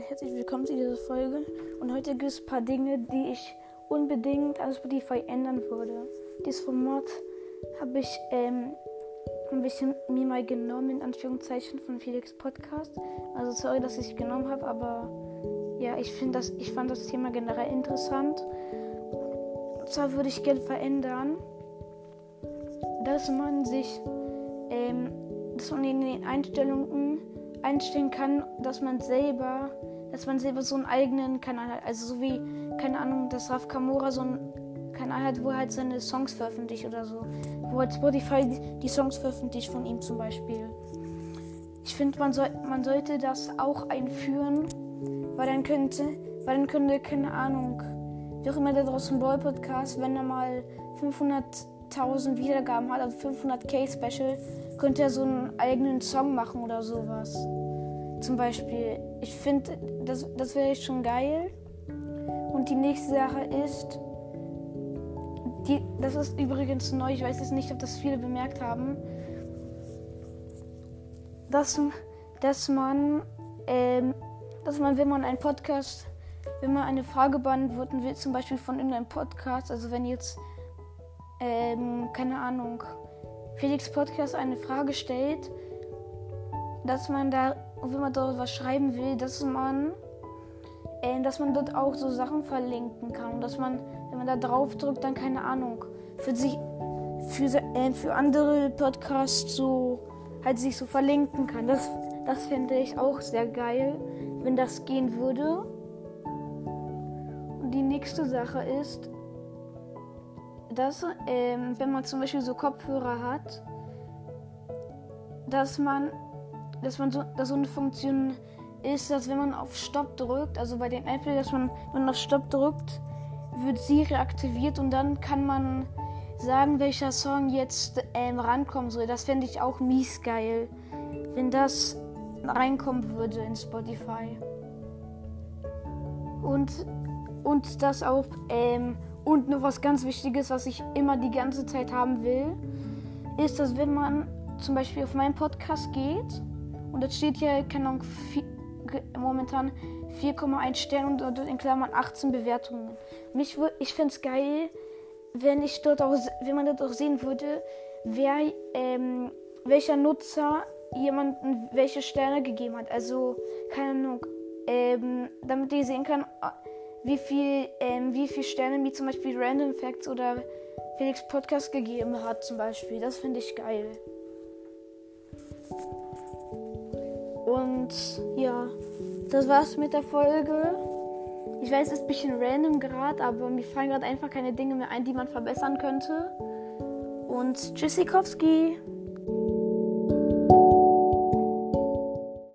herzlich willkommen zu dieser Folge. Und heute gibt es ein paar Dinge, die ich unbedingt an Spotify ändern würde. Dieses Format habe ich ähm, ein bisschen mir mal genommen, in Anführungszeichen, von Felix Podcast. Also sorry, dass ich es genommen habe, aber ja, ich, das, ich fand das Thema generell interessant. Und zwar würde ich gerne verändern, dass man sich, ähm, dass man in den Einstellungen einstellen kann, dass man selber, dass man selber so einen eigenen Kanal hat. Also so wie, keine Ahnung, dass Raf Kamora so einen Kanal hat, wo er halt seine Songs veröffentlicht oder so. Wo halt Spotify die Songs veröffentlicht von ihm zum Beispiel. Ich finde, man, soll, man sollte das auch einführen, weil dann könnte, weil dann könnte, keine Ahnung, wie auch immer der draußen Boy Podcast, wenn er mal 500.000 Wiedergaben hat, also 500k Special, könnte er so einen eigenen Song machen oder sowas. Zum Beispiel. Ich finde, das, das wäre schon geil. Und die nächste Sache ist, die, das ist übrigens neu, ich weiß jetzt nicht, ob das viele bemerkt haben, dass, dass man, ähm, dass man, wenn man einen Podcast, wenn man eine Frage beantworten will, zum Beispiel von irgendeinem Podcast, also wenn jetzt, ähm, keine Ahnung, Felix Podcast eine Frage stellt, dass man da, wenn man dort was schreiben will, dass man, äh, dass man dort auch so Sachen verlinken kann. Und dass man, wenn man da drauf drückt, dann keine Ahnung, für sich, für, äh, für andere Podcasts so, halt sich so verlinken kann. Das, das fände ich auch sehr geil, wenn das gehen würde. Und die nächste Sache ist, dass, ähm, wenn man zum Beispiel so Kopfhörer hat, dass man, dass man so, dass so eine Funktion ist, dass wenn man auf Stopp drückt, also bei den Apple, dass man, wenn man auf Stopp drückt, wird sie reaktiviert und dann kann man sagen, welcher Song jetzt ähm, rankommen soll. Das fände ich auch mies geil, wenn das reinkommen würde in Spotify. Und, und das auch ähm, und noch was ganz Wichtiges, was ich immer die ganze Zeit haben will, ist, dass wenn man zum Beispiel auf meinen Podcast geht und jetzt steht hier, keine Ahnung, momentan 4,1 Sterne und in Klammern 18 Bewertungen. Mich, ich finde es geil, wenn ich dort auch, wenn man dort auch sehen würde, wer, ähm, welcher Nutzer jemanden welche Sterne gegeben hat. Also, keine Ahnung, ähm, damit ich sehen kann, wie viel, ähm, wie viel Sterne mir zum Beispiel Random Facts oder Felix Podcast gegeben hat, zum Beispiel. Das finde ich geil. Und ja, das war's mit der Folge. Ich weiß, es ist ein bisschen random gerade, aber mir fallen gerade einfach keine Dinge mehr ein, die man verbessern könnte. Und Tschüssikowski!